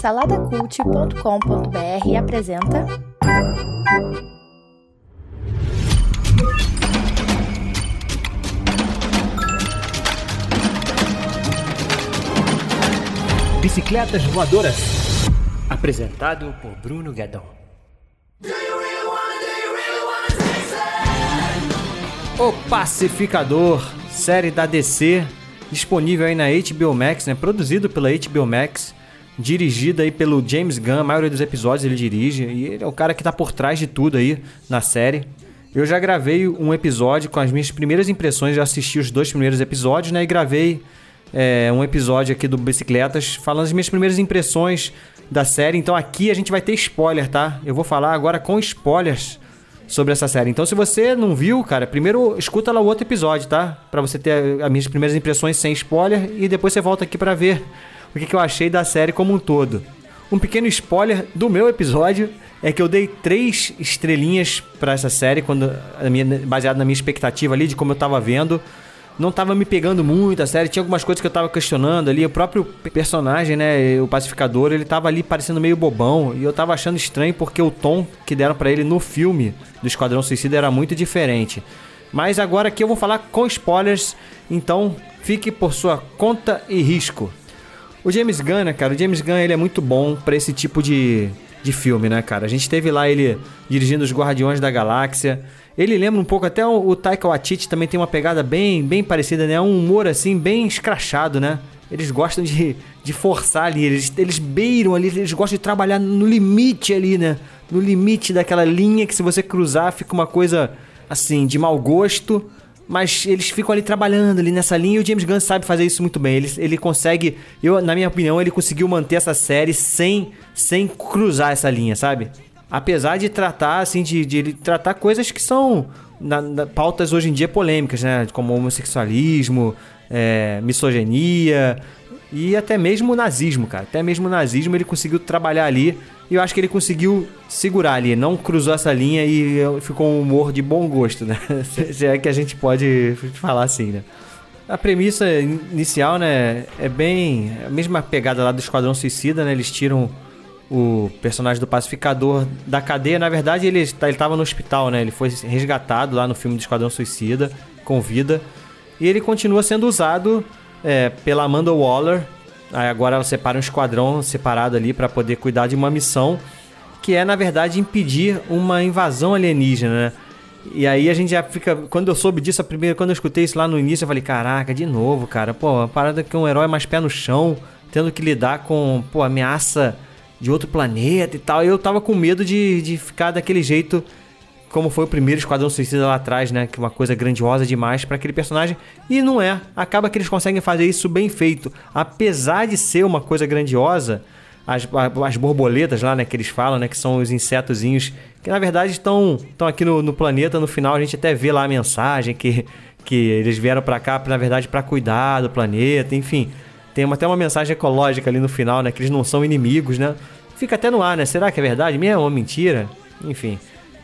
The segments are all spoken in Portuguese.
Saladacult.com.br apresenta. Bicicletas Voadoras. Apresentado por Bruno Guedon. O Pacificador, série da DC, disponível aí na HBO Max, né? Produzido pela HBO Max, dirigida aí pelo James Gunn, a maioria dos episódios ele dirige, e ele é o cara que tá por trás de tudo aí na série. Eu já gravei um episódio com as minhas primeiras impressões, já assisti os dois primeiros episódios, né? E gravei é, um episódio aqui do Bicicletas falando as minhas primeiras impressões da série. Então aqui a gente vai ter spoiler, tá? Eu vou falar agora com spoilers sobre essa série. Então se você não viu, cara, primeiro escuta lá o outro episódio, tá? Para você ter as minhas primeiras impressões sem spoiler e depois você volta aqui para ver o que, que eu achei da série como um todo. Um pequeno spoiler do meu episódio é que eu dei três estrelinhas para essa série, quando baseado na minha expectativa ali de como eu tava vendo. Não tava me pegando muito a série, tinha algumas coisas que eu tava questionando ali. O próprio personagem, né, o pacificador, ele tava ali parecendo meio bobão. E eu tava achando estranho porque o tom que deram para ele no filme do Esquadrão Suicida era muito diferente. Mas agora aqui eu vou falar com spoilers, então fique por sua conta e risco. O James Gunn, né, cara? O James Gunn ele é muito bom para esse tipo de, de filme, né, cara? A gente teve lá ele dirigindo os Guardiões da Galáxia. Ele lembra um pouco, até o, o Taika Waititi também tem uma pegada bem, bem parecida, né? Um humor assim, bem escrachado, né? Eles gostam de, de forçar ali, eles, eles beiram ali, eles gostam de trabalhar no limite ali, né? No limite daquela linha que se você cruzar fica uma coisa assim, de mau gosto mas eles ficam ali trabalhando ali nessa linha e o James Gunn sabe fazer isso muito bem. Ele, ele consegue, eu, na minha opinião, ele conseguiu manter essa série sem, sem cruzar essa linha, sabe? Apesar de tratar, assim, de, de tratar coisas que são na, na, pautas hoje em dia polêmicas, né? Como homossexualismo, é, misoginia e até mesmo nazismo, cara. Até mesmo nazismo ele conseguiu trabalhar ali e eu acho que ele conseguiu segurar ali, não cruzou essa linha e ficou um humor de bom gosto, né? Se é que a gente pode falar assim, né? A premissa inicial, né, é bem a mesma pegada lá do Esquadrão Suicida, né? Eles tiram o personagem do pacificador da cadeia. Na verdade, ele tá, estava no hospital, né? Ele foi resgatado lá no filme do Esquadrão Suicida, com vida. E ele continua sendo usado é, pela Amanda Waller, Aí agora ela separa um esquadrão separado ali para poder cuidar de uma missão que é, na verdade, impedir uma invasão alienígena, né? E aí a gente já fica. Quando eu soube disso, a primeira, quando eu escutei isso lá no início, eu falei, caraca, de novo, cara. Pô, uma parada que um herói mais pé no chão, tendo que lidar com, pô, ameaça de outro planeta e tal. E eu tava com medo de, de ficar daquele jeito como foi o primeiro Esquadrão Suicida lá atrás, né? Que é uma coisa grandiosa demais para aquele personagem. E não é. Acaba que eles conseguem fazer isso bem feito. Apesar de ser uma coisa grandiosa, as, as borboletas lá, né? Que eles falam, né? Que são os insetozinhos que na verdade estão, aqui no, no planeta. No final a gente até vê lá a mensagem que, que eles vieram para cá, na verdade, para cuidar do planeta. Enfim, tem até uma mensagem ecológica ali no final, né? Que eles não são inimigos, né? Fica até no ar, né? Será que é verdade mesmo ou mentira? Enfim.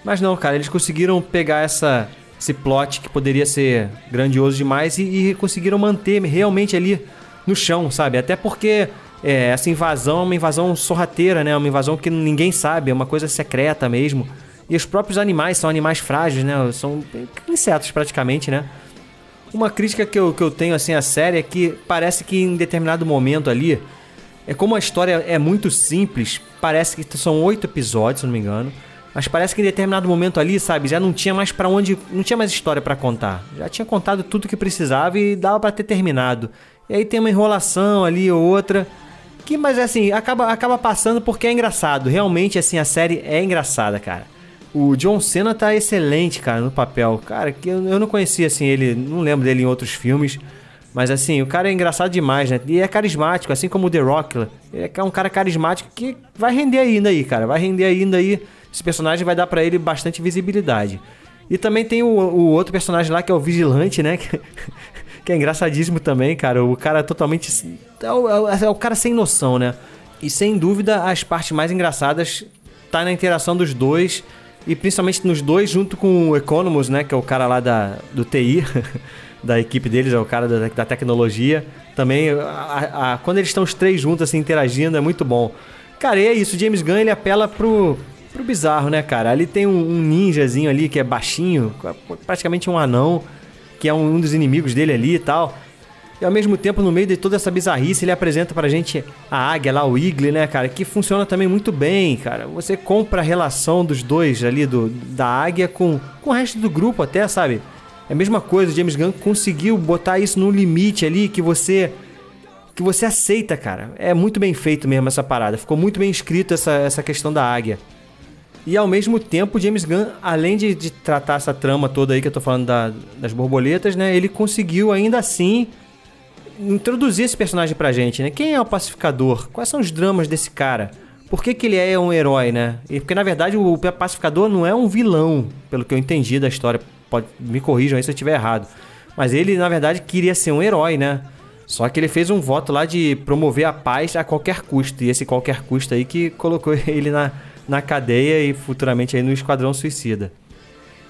Mas não, cara, eles conseguiram pegar essa, esse plot que poderia ser grandioso demais e, e conseguiram manter realmente ali no chão, sabe? Até porque é, essa invasão é uma invasão sorrateira, né? Uma invasão que ninguém sabe, é uma coisa secreta mesmo. E os próprios animais são animais frágeis, né? São insetos praticamente, né? Uma crítica que eu, que eu tenho assim à série é que parece que em determinado momento ali, é como a história é muito simples, parece que são oito episódios, se não me engano. Mas parece que em determinado momento ali, sabe, já não tinha mais para onde, não tinha mais história para contar. Já tinha contado tudo que precisava e dava para ter terminado. E aí tem uma enrolação ali ou outra, que mas assim, acaba acaba passando porque é engraçado. Realmente assim, a série é engraçada, cara. O John Cena tá excelente, cara, no papel. Cara, que eu, eu não conhecia assim ele, não lembro dele em outros filmes. Mas assim, o cara é engraçado demais, né? E é carismático, assim como o The Rock. Ele é um cara carismático que vai render ainda aí, cara. Vai render ainda aí esse personagem vai dar para ele bastante visibilidade. E também tem o, o, outro personagem lá que é o Vigilante, né? Que, é engraçadíssimo também, cara. O cara totalmente. É o, é o cara sem noção, né? E sem dúvida as partes mais engraçadas tá na interação dos dois. E principalmente nos dois, junto com o Economus, né? Que é o cara lá da, do TI. da equipe deles, é o cara da, da tecnologia. Também, a, a, quando eles estão os três juntos, assim, interagindo, é muito bom. Cara, e é isso, James Gunn, ele apela pro, pro bizarro, né, cara? Ali tem um, um ninjazinho ali que é baixinho, praticamente um anão, que é um, um dos inimigos dele ali e tal. E ao mesmo tempo, no meio de toda essa bizarrice, ele apresenta pra gente a águia lá, o Igli, né, cara? Que funciona também muito bem, cara. Você compra a relação dos dois ali, do, da águia com, com o resto do grupo até, sabe? É a mesma coisa, o James Gunn conseguiu botar isso no limite ali que você que você aceita, cara. É muito bem feito mesmo essa parada. Ficou muito bem escrito essa, essa questão da águia. E ao mesmo tempo, James Gunn, além de, de tratar essa trama toda aí que eu tô falando da, das borboletas, né? Ele conseguiu ainda assim introduzir esse personagem pra gente, né? Quem é o pacificador? Quais são os dramas desse cara? Por que, que ele é um herói, né? E porque na verdade o pacificador não é um vilão, pelo que eu entendi da história. Pode, me corrijam aí se eu estiver errado. Mas ele, na verdade, queria ser um herói, né? Só que ele fez um voto lá de promover a paz a qualquer custo. E esse qualquer custo aí que colocou ele na, na cadeia e futuramente aí no Esquadrão Suicida.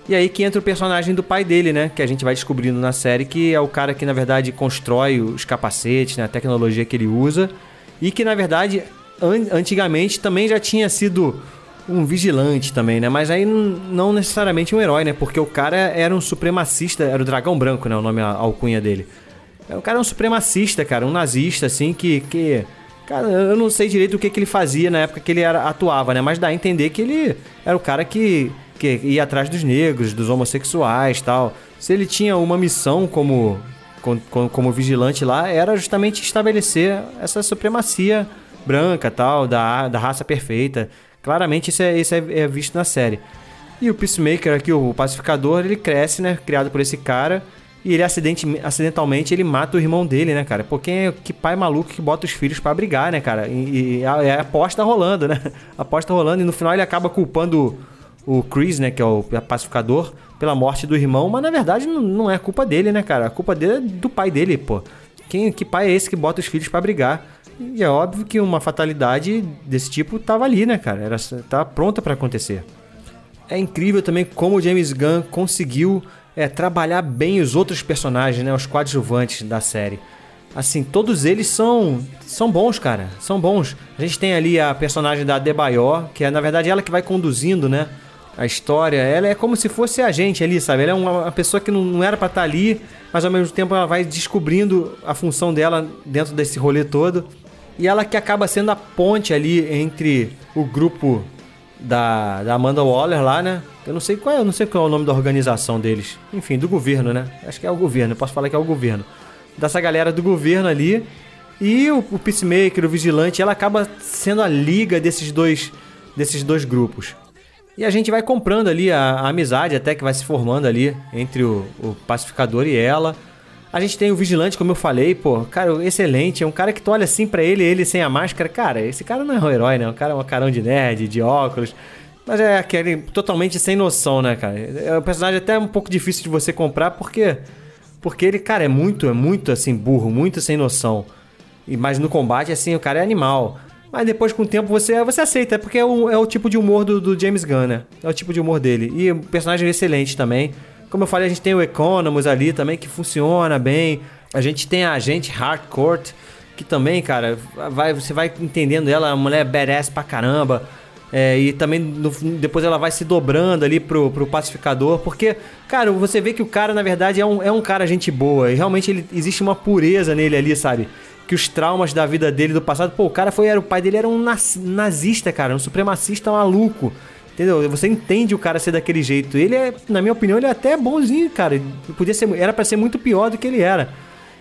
E aí que entra o personagem do pai dele, né? Que a gente vai descobrindo na série que é o cara que, na verdade, constrói os capacetes, né? A tecnologia que ele usa. E que, na verdade, an antigamente também já tinha sido um vigilante também, né? Mas aí não necessariamente um herói, né? Porque o cara era um supremacista, era o Dragão Branco, né? O nome, a alcunha dele. O cara é um supremacista, cara, um nazista, assim, que... que Cara, eu não sei direito o que, que ele fazia na época que ele era, atuava, né? Mas dá a entender que ele era o cara que que ia atrás dos negros, dos homossexuais tal. Se ele tinha uma missão como, como, como vigilante lá, era justamente estabelecer essa supremacia branca tal, da, da raça perfeita. Claramente isso, é, isso é, é visto na série. E o Peacemaker aqui, o pacificador, ele cresce, né? Criado por esse cara. E ele acidente, acidentalmente ele mata o irmão dele, né, cara? Pô, quem é que pai maluco que bota os filhos para brigar, né, cara? E, e a, a, aposta rolando, né? A aposta rolando e no final ele acaba culpando o Chris, né, que é o pacificador, pela morte do irmão, mas na verdade não é culpa dele, né, cara? A culpa dele é do pai dele, pô. Quem, que pai é esse que bota os filhos para brigar? E é óbvio que uma fatalidade desse tipo tava ali, né, cara? Era, tá pronta para acontecer. É incrível também como o James Gunn conseguiu é, trabalhar bem os outros personagens, né, os coadjuvantes da série. Assim, todos eles são são bons, cara. São bons. A gente tem ali a personagem da Debayor, que é na verdade ela que vai conduzindo, né? a história. Ela é como se fosse a gente ali, sabe? Ela é uma, uma pessoa que não, não era para estar tá ali, mas ao mesmo tempo ela vai descobrindo a função dela dentro desse rolê todo. E ela que acaba sendo a ponte ali entre o grupo da, da Amanda Waller lá, né? Eu não sei qual é, não sei qual é o nome da organização deles. Enfim, do governo, né? Acho que é o governo, eu posso falar que é o governo. Dessa galera do governo ali. E o, o Peacemaker, o Vigilante, ela acaba sendo a liga desses dois, desses dois grupos. E a gente vai comprando ali a, a amizade até que vai se formando ali entre o, o, pacificador e ela. A gente tem o vigilante, como eu falei, pô, cara, excelente. É um cara que tu olha assim para ele, ele sem a máscara. Cara, esse cara não é um herói, né? O cara é um carão de nerd, de óculos. Mas é aquele totalmente sem noção, né, cara? É um personagem até um pouco difícil de você comprar porque porque ele, cara, é muito, é muito assim burro, muito sem noção. E mas no combate assim, o cara é animal. Mas depois, com o tempo, você, você aceita, é porque é o, é o tipo de humor do, do, James Gunn, né? É o tipo de humor dele. E o personagem é excelente também. Como eu falei, a gente tem o Economus ali também, que funciona bem. A gente tem a agente Hardcourt, que também, cara, vai, você vai entendendo ela, a mulher badass pra caramba. É, e também no, depois ela vai se dobrando ali pro, pro pacificador, porque, cara, você vê que o cara, na verdade, é um, é um cara gente boa. E realmente ele, existe uma pureza nele ali, sabe? que os traumas da vida dele do passado, pô, o cara foi, era o pai dele era um nazista, cara, um supremacista maluco. Entendeu? Você entende o cara ser daquele jeito. Ele é, na minha opinião, ele é até bonzinho, cara. Podia ser, era para ser muito pior do que ele era.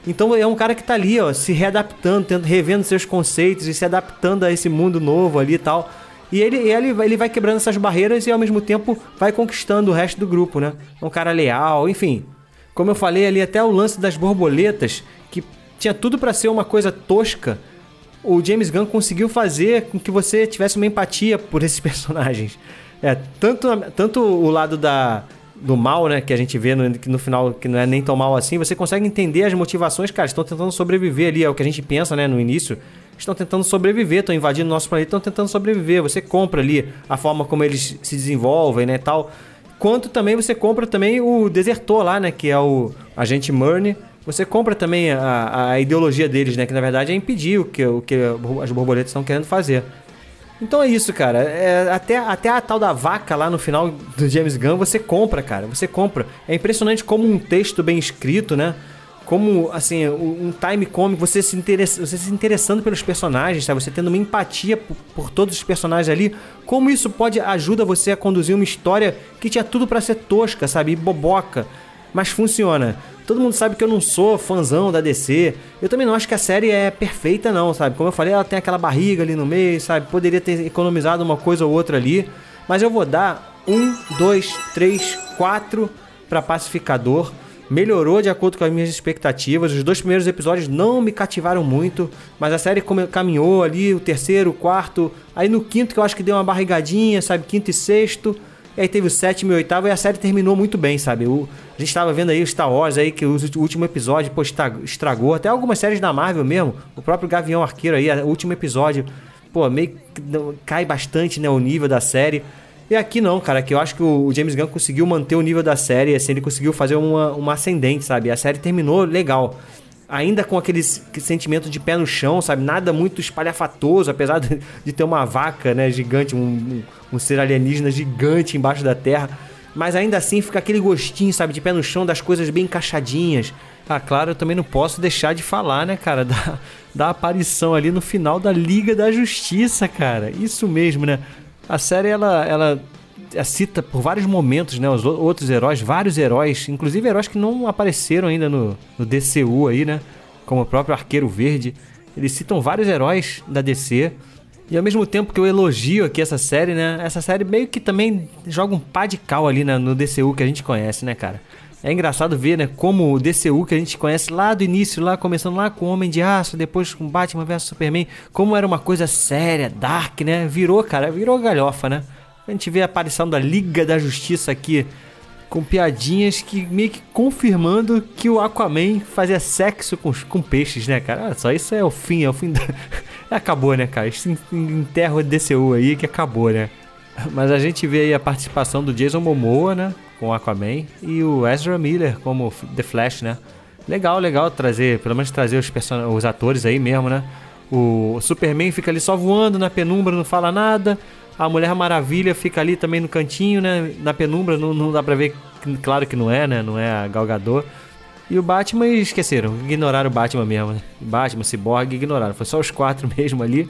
Então é um cara que tá ali, ó, se readaptando, tendo, revendo seus conceitos e se adaptando a esse mundo novo ali e tal. E ele, ele, ele vai quebrando essas barreiras e ao mesmo tempo vai conquistando o resto do grupo, né? É um cara leal, enfim. Como eu falei ali, até o lance das borboletas, que tinha tudo para ser uma coisa tosca, o James Gunn conseguiu fazer com que você tivesse uma empatia por esses personagens. É, tanto, tanto o lado da, do mal, né, que a gente vê no, que no final que não é nem tão mal assim, você consegue entender as motivações, cara, estão tentando sobreviver ali, é o que a gente pensa, né, no início. Estão tentando sobreviver, estão invadindo nosso planeta, estão tentando sobreviver. Você compra ali a forma como eles se desenvolvem, né, tal. quanto também você compra também o Desertor lá, né? Que é o agente Murney. Você compra também a, a ideologia deles, né? Que na verdade é impedir o que, o que as borboletas estão querendo fazer. Então é isso, cara. É, até, até a tal da vaca lá no final do James Gunn você compra, cara. Você compra. É impressionante como um texto bem escrito, né? Como, assim, um time comic, você se, interessa, você se interessando pelos personagens, sabe? Você tendo uma empatia por, por todos os personagens ali. Como isso pode ajuda você a conduzir uma história que tinha tudo para ser tosca, sabe? E boboca. Mas funciona. Todo mundo sabe que eu não sou fãzão da DC. Eu também não acho que a série é perfeita, não, sabe? Como eu falei, ela tem aquela barriga ali no meio, sabe? Poderia ter economizado uma coisa ou outra ali. Mas eu vou dar um, dois, três, quatro para Pacificador. Melhorou de acordo com as minhas expectativas. Os dois primeiros episódios não me cativaram muito, mas a série caminhou ali, o terceiro, o quarto. Aí no quinto, que eu acho que deu uma barrigadinha, sabe? Quinto e sexto. E aí teve o sétimo e o oitavo e a série terminou muito bem, sabe? O, a gente tava vendo aí o Star Wars aí, que o último episódio, pô, estragou. Até algumas séries da Marvel mesmo. O próprio Gavião Arqueiro aí, o último episódio, pô, meio que cai bastante, né, o nível da série. E aqui não, cara, que eu acho que o James Gunn conseguiu manter o nível da série, assim, ele conseguiu fazer uma, uma ascendente, sabe? A série terminou legal ainda com aquele sentimento de pé no chão, sabe? Nada muito espalhafatoso, apesar de, ter uma vaca, né, gigante, um, um, ser alienígena gigante embaixo da terra. Mas ainda assim fica aquele gostinho, sabe, de pé no chão, das coisas bem encaixadinhas. Ah, claro, eu também não posso deixar de falar, né, cara, da, da aparição ali no final da Liga da Justiça, cara. Isso mesmo, né? A série, ela, ela cita por vários momentos, né? Os outros heróis, vários heróis, inclusive heróis que não apareceram ainda no, no DCU aí, né? Como o próprio Arqueiro Verde. Eles citam vários heróis da DC. E ao mesmo tempo que eu elogio aqui essa série, né? Essa série meio que também joga um pá de cal ali né? no DCU que a gente conhece, né, cara? É engraçado ver, né, como o DCU que a gente conhece lá do início, lá começando lá com Homem de Aço, depois com Batman vs Superman, como era uma coisa séria, dark, né? Virou, cara, virou galhofa, né? A gente vê a aparição da Liga da Justiça aqui com piadinhas que meio que confirmando que o Aquaman fazia sexo com, com peixes, né, cara? Ah, só isso é o fim, é o fim da... acabou, né, cara? Isso enterra o DCU aí que acabou, né? Mas a gente vê aí a participação do Jason Momoa, né, com Aquaman e o Ezra Miller como The Flash, né? Legal, legal trazer, pelo menos trazer os, person... os atores aí mesmo, né? O Superman fica ali só voando na penumbra, não fala nada. A Mulher Maravilha fica ali também no cantinho, né? Na penumbra, não, não dá pra ver. Claro que não é, né? Não é a Galgador. E o Batman esqueceram, ignoraram o Batman mesmo, né? Batman, Cyborg, ignoraram. Foi só os quatro mesmo ali.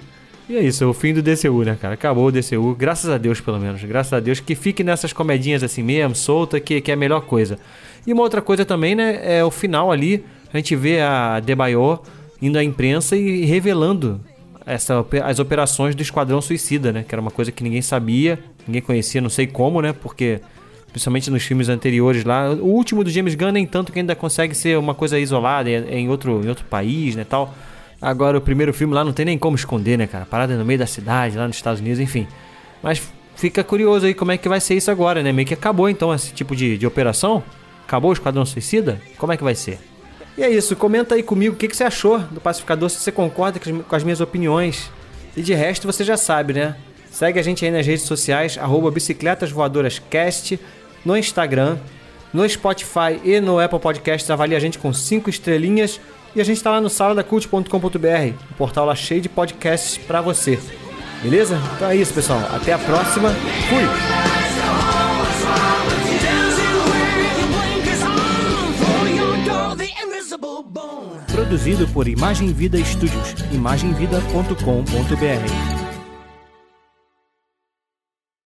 E é isso, é o fim do DCU, né, cara? Acabou o DCU, graças a Deus, pelo menos. Graças a Deus que fique nessas comedinhas assim mesmo, solta, que, que é a melhor coisa. E uma outra coisa também, né, é o final ali. A gente vê a Debayor indo à imprensa e revelando essa, as operações do Esquadrão Suicida, né? Que era uma coisa que ninguém sabia, ninguém conhecia, não sei como, né? Porque, principalmente nos filmes anteriores lá, o último do James Gunn nem tanto que ainda consegue ser uma coisa isolada, em outro, em outro país, né, tal. Agora, o primeiro filme lá não tem nem como esconder, né, cara? Parada no meio da cidade, lá nos Estados Unidos, enfim. Mas fica curioso aí como é que vai ser isso agora, né? Meio que acabou, então, esse tipo de, de operação. Acabou o Esquadrão Suicida? Como é que vai ser? E é isso, comenta aí comigo o que, que você achou do Pacificador, se você concorda com as minhas opiniões. E de resto você já sabe, né? Segue a gente aí nas redes sociais, arroba Bicicletas Voadoras Cast, no Instagram, no Spotify e no Apple Podcasts. Avalie a gente com 5 estrelinhas. E a gente está lá no saladacult.com.br, um portal lá cheio de podcasts para você. Beleza? Então é isso, pessoal. Até a próxima. Fui! Produzido por Imagem Vida Studios, imagemvida.com.br.